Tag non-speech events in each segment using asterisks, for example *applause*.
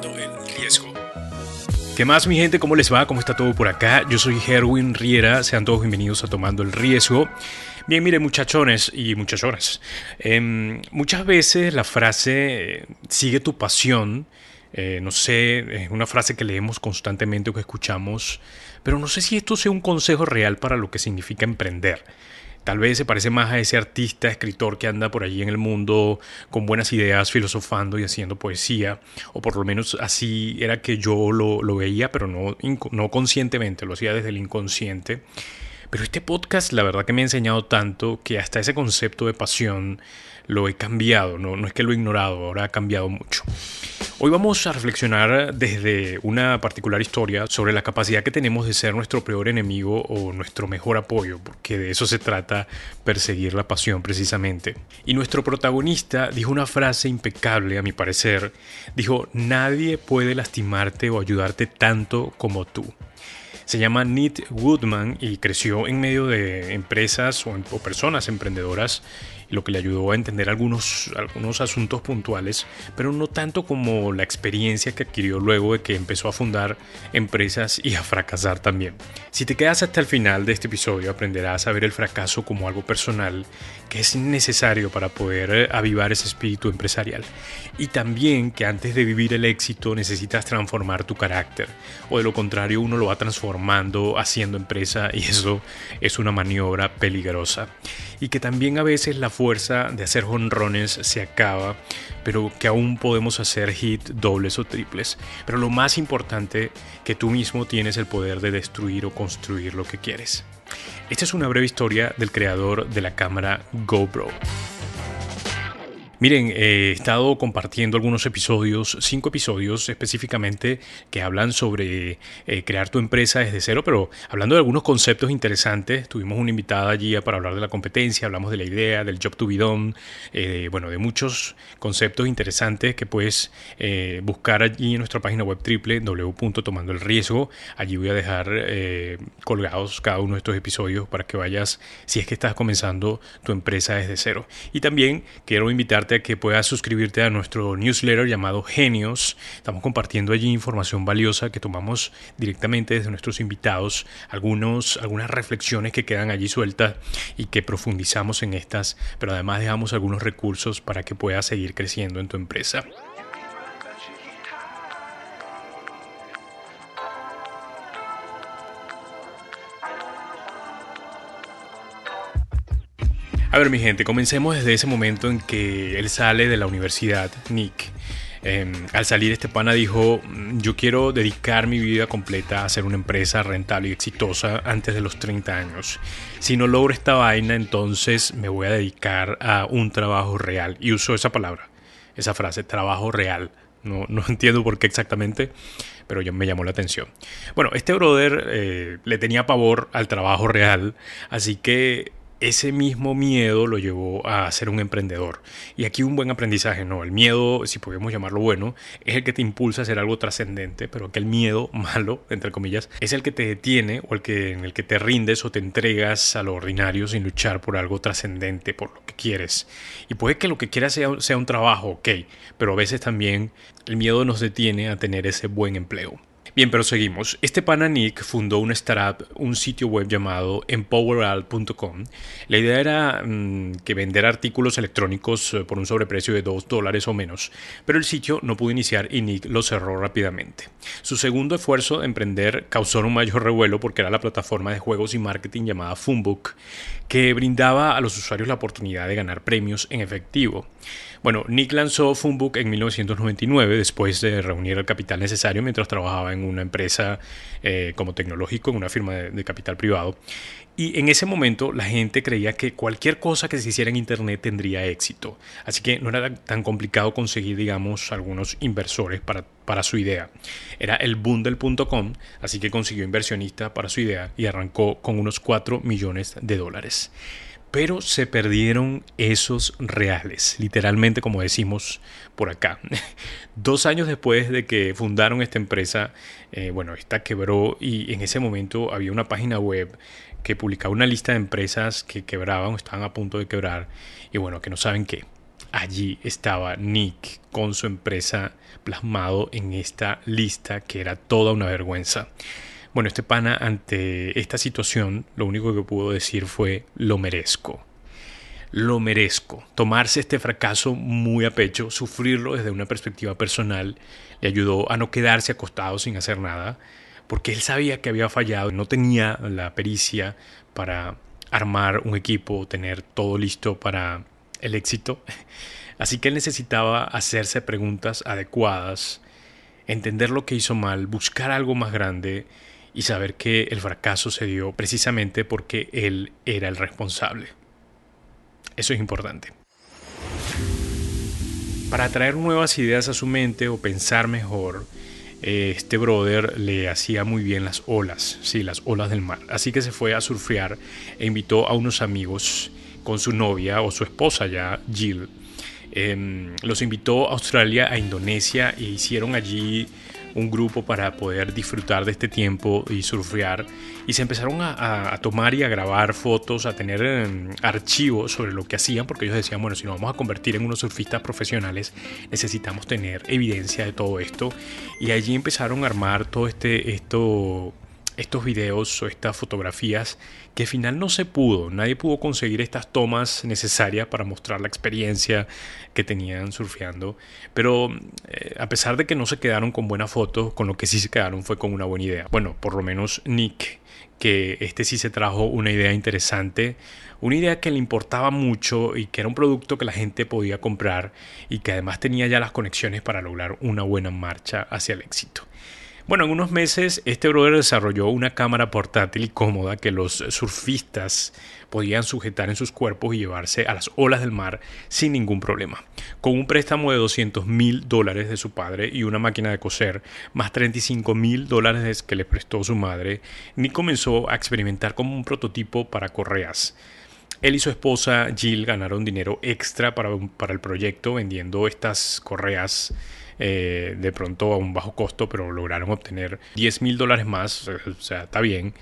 tomando el riesgo. ¿Qué más mi gente? ¿Cómo les va? ¿Cómo está todo por acá? Yo soy Herwin Riera, sean todos bienvenidos a Tomando el Riesgo. Bien, mire muchachones y muchachonas, em, muchas veces la frase eh, sigue tu pasión, eh, no sé, es una frase que leemos constantemente o que escuchamos, pero no sé si esto sea un consejo real para lo que significa emprender. Tal vez se parece más a ese artista, escritor que anda por allí en el mundo con buenas ideas, filosofando y haciendo poesía, o por lo menos así era que yo lo, lo veía, pero no, no conscientemente, lo hacía desde el inconsciente. Pero este podcast la verdad que me ha enseñado tanto que hasta ese concepto de pasión lo he cambiado, no, no es que lo he ignorado, ahora ha cambiado mucho. Hoy vamos a reflexionar desde una particular historia sobre la capacidad que tenemos de ser nuestro peor enemigo o nuestro mejor apoyo, porque de eso se trata perseguir la pasión precisamente. Y nuestro protagonista dijo una frase impecable a mi parecer, dijo, nadie puede lastimarte o ayudarte tanto como tú. Se llama Nit Woodman y creció en medio de empresas o, o personas emprendedoras lo que le ayudó a entender algunos, algunos asuntos puntuales, pero no tanto como la experiencia que adquirió luego de que empezó a fundar empresas y a fracasar también. Si te quedas hasta el final de este episodio aprenderás a ver el fracaso como algo personal que es necesario para poder eh, avivar ese espíritu empresarial y también que antes de vivir el éxito necesitas transformar tu carácter o de lo contrario uno lo va transformando haciendo empresa y eso es una maniobra peligrosa y que también a veces la fuerza de hacer honrones se acaba, pero que aún podemos hacer hit dobles o triples. Pero lo más importante, que tú mismo tienes el poder de destruir o construir lo que quieres. Esta es una breve historia del creador de la cámara GoPro. Miren, he estado compartiendo algunos episodios, cinco episodios específicamente, que hablan sobre eh, crear tu empresa desde cero, pero hablando de algunos conceptos interesantes. Tuvimos una invitada allí para hablar de la competencia, hablamos de la idea, del job to be done, eh, bueno, de muchos conceptos interesantes que puedes eh, buscar allí en nuestra página web triple www.tomandoelriesgo. Allí voy a dejar colgados cada uno de estos episodios para que vayas, si es que estás comenzando tu empresa desde cero. Y también quiero invitarte que puedas suscribirte a nuestro newsletter llamado Genios. Estamos compartiendo allí información valiosa que tomamos directamente desde nuestros invitados, algunos, algunas reflexiones que quedan allí sueltas y que profundizamos en estas, pero además dejamos algunos recursos para que puedas seguir creciendo en tu empresa. A ver, mi gente, comencemos desde ese momento en que él sale de la universidad, Nick. Em, al salir este pana dijo, mm, yo quiero dedicar mi vida completa a hacer una empresa rentable y exitosa antes de los 30 años. Si no logro esta vaina, entonces me voy a dedicar a un trabajo real. Y usó esa palabra, esa frase, trabajo real. No, no *laughs* entiendo por qué exactamente, pero ya me llamó la atención. Bueno, este brother eh, le tenía pavor al trabajo real, así que ese mismo miedo lo llevó a ser un emprendedor. Y aquí un buen aprendizaje, ¿no? El miedo, si podemos llamarlo bueno, es el que te impulsa a hacer algo trascendente, pero que el miedo *laughs* malo, entre comillas, es el que te detiene o el que, en el que te rindes o te entregas a lo ordinario sin luchar por algo trascendente, por lo que quieres. Y puede que lo que quieras sea, sea un trabajo, ok, pero a veces también el miedo nos detiene a tener ese buen empleo. Bien, pero seguimos. Este pana Nick fundó una startup, un sitio web llamado empoweral.com. La idea era mm, que vender artículos electrónicos eh, por un sobreprecio de 2 dólares o menos, pero el sitio no pudo iniciar y Nick lo cerró rápidamente. Su segundo esfuerzo de emprender causó un mayor revuelo porque era la plataforma de juegos y marketing llamada Funbook, que brindaba a los usuarios la oportunidad de ganar premios en efectivo. Bueno, Nick lanzó Funbook en 1999 después de reunir el capital necesario mientras trabajaba en una empresa eh, como tecnológico, en una firma de, capital privado. Y en ese momento la gente creía que cualquier cosa que se hiciera en Internet tendría éxito. Así que no era tan complicado conseguir, digamos, algunos inversores para, para su idea. Era el boom del .com, así que consiguió inversionistas para su idea y arrancó con unos 4 millones de dólares pero se perdieron esos reales, literalmente como decimos por acá. *laughs* Dos años después de que fundaron esta empresa, eh, bueno, esta quebró y en ese momento había una página web que publicaba una lista de empresas que quebraban o estaban a punto de quebrar y bueno, que no saben qué. allí estaba Nick con su empresa plasmado en esta lista que era toda una vergüenza. Bueno, este pana ante esta situación lo único que pudo decir fue lo merezco. Lo merezco. Tomarse este fracaso muy a pecho, sufrirlo desde una perspectiva personal, le ayudó a no quedarse acostado sin hacer nada, porque él sabía que había fallado, no tenía la pericia para armar un equipo, tener todo listo para el éxito. Así que él necesitaba hacerse preguntas adecuadas, entender lo que hizo mal, buscar algo más grande y saber que el fracaso se dio precisamente porque él era el responsable. Eso es importante. Para traer nuevas ideas a su mente o pensar mejor, eh, este brother le hacía muy bien las olas, sí, las olas del mar. Así que se fue a surfear e invitó a unos amigos con su novia o su esposa ya, Jill. Em, los invitó a Australia, a Indonesia e hicieron allí un grupo para poder disfrutar de este tiempo y surfear. Y se empezaron a, tomar y a grabar fotos, a tener em, archivos sobre lo que hacían, porque ellos decían, bueno, si nos vamos a convertir en unos surfistas profesionales, necesitamos tener evidencia de todo esto. Y allí empezaron a armar todo este, esto estos videos o estas fotografías que al final no se pudo, nadie pudo conseguir estas tomas necesarias para mostrar la experiencia que tenían surfeando, pero eh, a pesar de que no se quedaron con buenas fotos, con lo que sí se quedaron fue con una buena idea. Bueno, por lo menos Nick, que este sí se trajo una idea interesante, una idea que le importaba mucho y que era un producto que la gente podía comprar y que además tenía ya las conexiones para lograr una buena marcha hacia el éxito. Bueno, en unos meses este brother desarrolló una cámara portátil y cómoda que los surfistas podían sujetar en sus cuerpos y llevarse a las olas del mar sin ningún problema. Con un préstamo de 200 mil dólares de su padre y una máquina de coser, más 35 mil dólares que le prestó su madre, Nick comenzó a experimentar como un prototipo para correas. Él y su esposa Jill ganaron dinero extra para, para el proyecto vendiendo estas correas eh, de pronto a un bajo costo, pero lograron obtener 10 mil dólares más, o sea, está bien.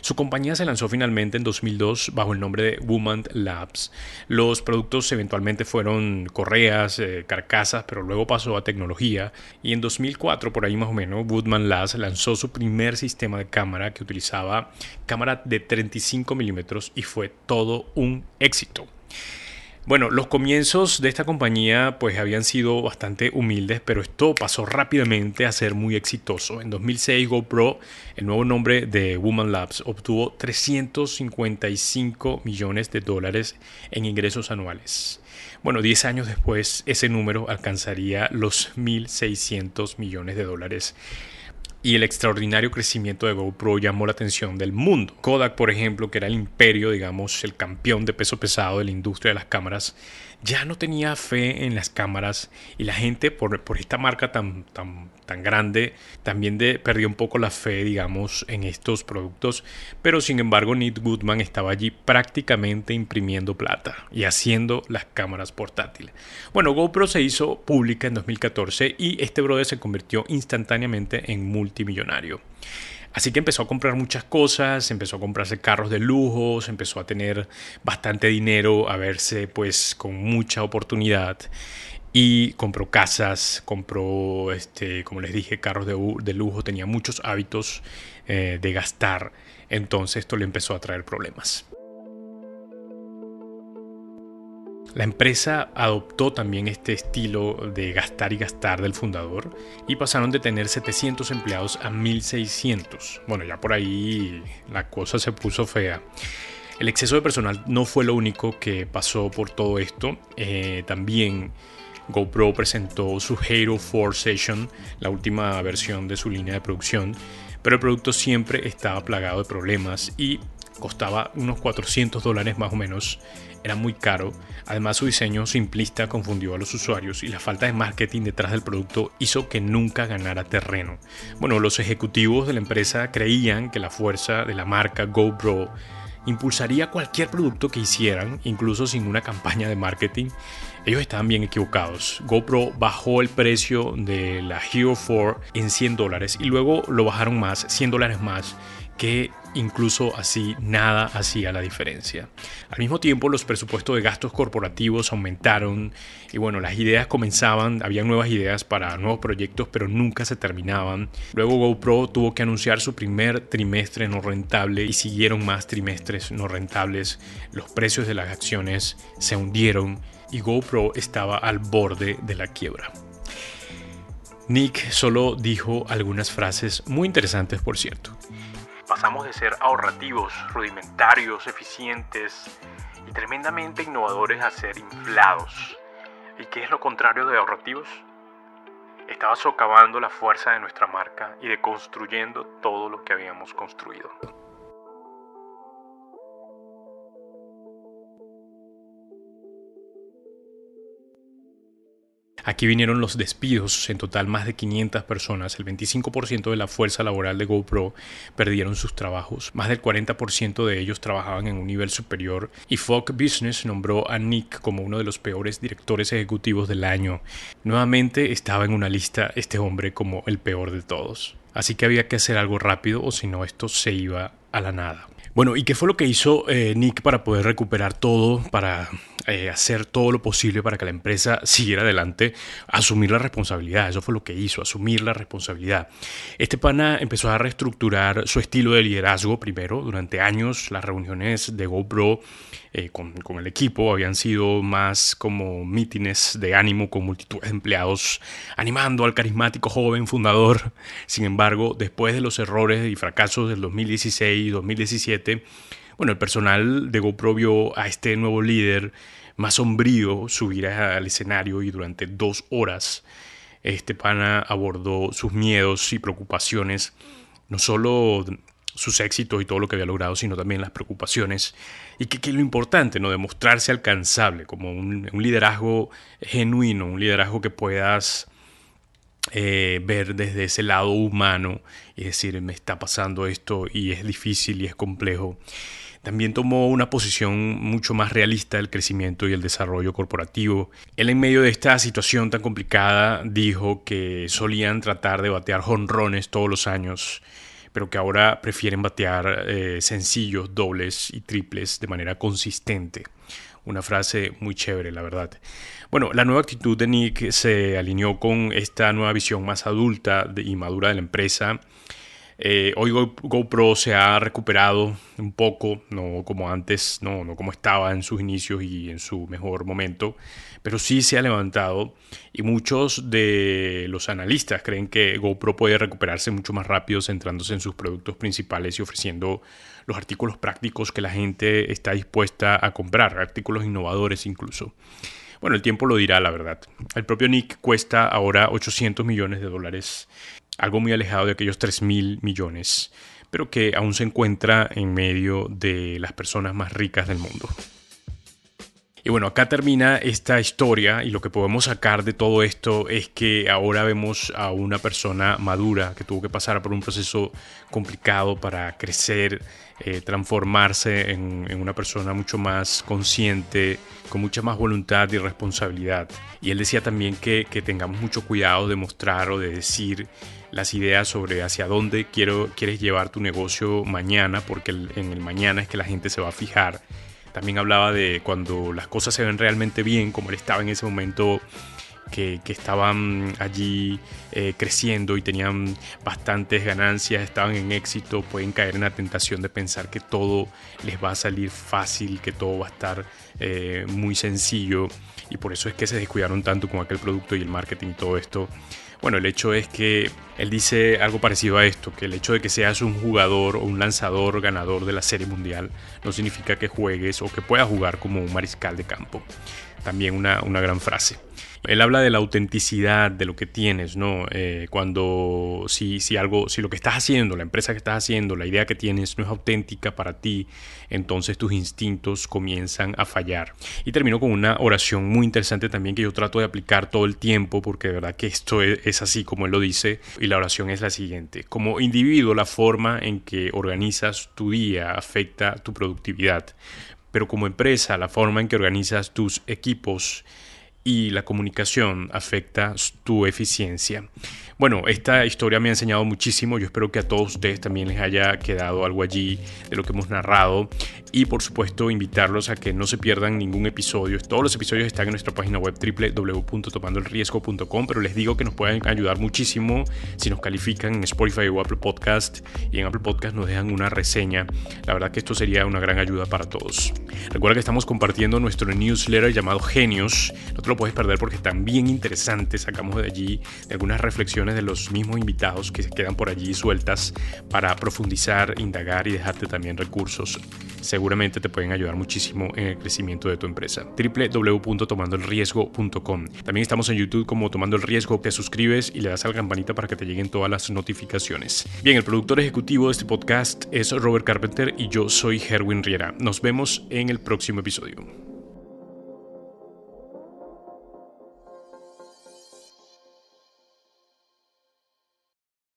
Su compañía se lanzó finalmente en 2002 bajo el nombre de Woman Labs. Los productos eventualmente fueron correas, eh, carcasas, pero luego pasó a tecnología y en 2004, por ahí más o menos, Woodman Labs lanzó su primer sistema de cámara que utilizaba cámara de 35 milímetros y fue todo un éxito. Bueno, los comienzos de esta compañía pues habían sido bastante humildes, pero esto pasó rápidamente a ser muy exitoso. En 2006 GoPro, el nuevo nombre de Woman Labs, obtuvo 355 millones de dólares en ingresos anuales. Bueno, 10 años después ese número alcanzaría los 1.600 millones de dólares y el extraordinario crecimiento de GoPro llamó la atención del mundo. Kodak, por ejemplo, que era el imperio, digamos, el campeón de peso pesado de la industria de las cámaras, ya no tenía fe en las cámaras y la gente por, por esta marca tan, tan, tan grande también de, perdió un poco la fe, digamos, en estos productos. Pero sin embargo, Nick Goodman estaba allí prácticamente imprimiendo plata y haciendo las cámaras portátiles. Bueno, GoPro se hizo pública en 2014 y este brother se convirtió instantáneamente en multimillonario. Así que empezó a comprar muchas cosas, empezó a comprarse carros de lujo, empezó a tener bastante dinero, a verse pues con mucha oportunidad y compró casas, compró, este, como les dije, carros de, lujo, tenía muchos hábitos eh, de gastar, entonces esto le empezó a traer problemas. La empresa adoptó también este estilo de gastar y gastar del fundador y pasaron de tener 700 empleados a 1600. Bueno, ya por ahí la cosa se puso fea. El exceso de personal no fue lo único que pasó por todo esto. Eh, también GoPro presentó su Halo 4 Session, la última versión de su línea de producción, pero el producto siempre estaba plagado de problemas y costaba unos 400 dólares más o menos era muy caro. Además su diseño simplista confundió a los usuarios y la falta de marketing detrás del producto hizo que nunca ganara terreno. Bueno, los ejecutivos de la empresa creían que la fuerza de la marca GoPro impulsaría cualquier producto que hicieran, incluso sin una campaña de marketing. Ellos estaban bien equivocados. GoPro bajó el precio de la Hero 4 en 100 dólares y luego lo bajaron más, 100 dólares más que incluso así nada hacía la diferencia. Al mismo tiempo los presupuestos de gastos corporativos aumentaron y bueno, las ideas comenzaban, había nuevas ideas para nuevos proyectos pero nunca se terminaban. Luego GoPro tuvo que anunciar su primer trimestre no rentable y siguieron más trimestres no rentables. Los precios de las acciones se hundieron y GoPro estaba al borde de la quiebra. Nick solo dijo algunas frases muy interesantes, por cierto. Pasamos de ser ahorrativos, rudimentarios, eficientes y tremendamente innovadores a ser inflados. ¿Y qué es lo contrario de ahorrativos? Estaba socavando la fuerza de nuestra marca y deconstruyendo todo lo que habíamos construido. Aquí vinieron los despidos, en total más de 500 personas, el 25% de la fuerza laboral de GoPro perdieron sus trabajos, más del 40% de ellos trabajaban en un nivel superior y Fogg Business nombró a Nick como uno de los peores directores ejecutivos del año. Nuevamente estaba en una lista este hombre como el peor de todos. Así que había que hacer algo rápido o si no esto se iba a la nada. Bueno, ¿y qué fue lo que hizo eh, Nick para poder recuperar todo, para eh, hacer todo lo posible para que la empresa siguiera adelante? Asumir la responsabilidad, eso fue lo que hizo, asumir la responsabilidad. Este pana empezó a reestructurar su estilo de liderazgo primero. Durante años las reuniones de GoPro eh, con, con, el equipo habían sido más como mítines de ánimo con multitud de empleados animando al carismático joven fundador. Sin embargo, después de los errores y fracasos del 2016 y 2017, bueno, el personal de GoPro vio a este nuevo líder más sombrío subir al escenario y durante dos horas este pana abordó sus miedos y preocupaciones, no solo sus éxitos y todo lo que había logrado, sino también las preocupaciones y que, que lo importante, ¿no? Demostrarse alcanzable, como un, liderazgo genuino, un liderazgo que puedas eh, ver desde ese lado humano y decir, me está pasando esto y es difícil y es complejo. También tomó una posición mucho más realista del crecimiento y el desarrollo corporativo. Él en medio de esta situación tan complicada dijo que solían tratar de batear jonrones todos los años, pero que ahora prefieren batear eh, sencillos, dobles y triples de manera consistente. Una frase muy chévere, la verdad. Bueno, la nueva actitud de Nick se alineó con esta nueva visión más adulta y madura de la empresa eh, hoy GoPro se ha recuperado un poco, no como antes, no, no como estaba en sus inicios y en su mejor momento, pero sí se ha levantado y muchos de los analistas creen que GoPro puede recuperarse mucho más rápido centrándose en sus productos principales y ofreciendo los artículos prácticos que la gente está dispuesta a comprar, artículos innovadores incluso. Bueno, el tiempo lo dirá, la verdad. El propio Nick cuesta ahora 800 millones de dólares algo muy alejado de aquellos 3 mil millones, pero que aún se encuentra en medio de las personas más ricas del mundo. Y bueno, acá termina esta historia y lo que podemos sacar de todo esto es que ahora vemos a una persona madura que tuvo que pasar por un proceso complicado para crecer, eh, transformarse en, una persona mucho más consciente, con mucha más voluntad y responsabilidad. Y él decía también que, que tengamos mucho cuidado de mostrar o de decir las ideas sobre hacia dónde quiero, quieres llevar tu negocio mañana, porque en el mañana es que la gente se va a fijar. También hablaba de cuando las cosas se ven realmente bien, como él estaba en ese momento que, estaban allí eh, creciendo y tenían bastantes ganancias, estaban en éxito, pueden caer en la tentación de pensar que todo les va a salir fácil, que todo va a estar eh, muy sencillo y por eso es que se descuidaron tanto con aquel producto y el marketing y todo esto. Bueno, el hecho es que él dice algo parecido a esto, que el hecho de que seas un jugador o un lanzador ganador de la Serie Mundial no significa que juegues o que puedas jugar como un mariscal de campo. También una, una gran frase. Él habla de la autenticidad de lo que tienes, ¿no? Eh, cuando si, si algo, si lo que estás haciendo, la empresa que estás haciendo, la idea que tienes no es auténtica para ti, entonces tus instintos comienzan a fallar. Y termino con una oración muy interesante también que yo trato de aplicar todo el tiempo, porque de verdad que esto es, es así como él lo dice, y la oración es la siguiente. Como individuo, la forma en que organizas tu día afecta tu productividad, pero como empresa, la forma en que organizas tus equipos y la comunicación afecta tu eficiencia. Bueno, esta historia me ha enseñado muchísimo. Yo espero que a todos ustedes también les haya quedado algo allí de lo que hemos narrado. Y por supuesto, invitarlos a que no se pierdan ningún episodio. Todos los episodios están en nuestra página web www.tomandolriesgo.com. Pero les digo que nos pueden ayudar muchísimo si nos califican en Spotify o Apple Podcast. Y en Apple Podcast nos dejan una reseña. La verdad que esto sería una gran ayuda para todos. Recuerda que estamos compartiendo nuestro newsletter llamado Genios. Puedes perder porque es también interesante. Sacamos de allí algunas reflexiones de los mismos invitados que se quedan por allí sueltas para profundizar, indagar y dejarte también recursos. Seguramente te pueden ayudar muchísimo en el crecimiento de tu empresa. www.tomandolriesgo.com. También estamos en YouTube como Tomando el Riesgo. Te suscribes y le das a la campanita para que te lleguen todas las notificaciones. Bien, el productor ejecutivo de este podcast es Robert Carpenter y yo soy Herwin Riera. Nos vemos en el próximo episodio.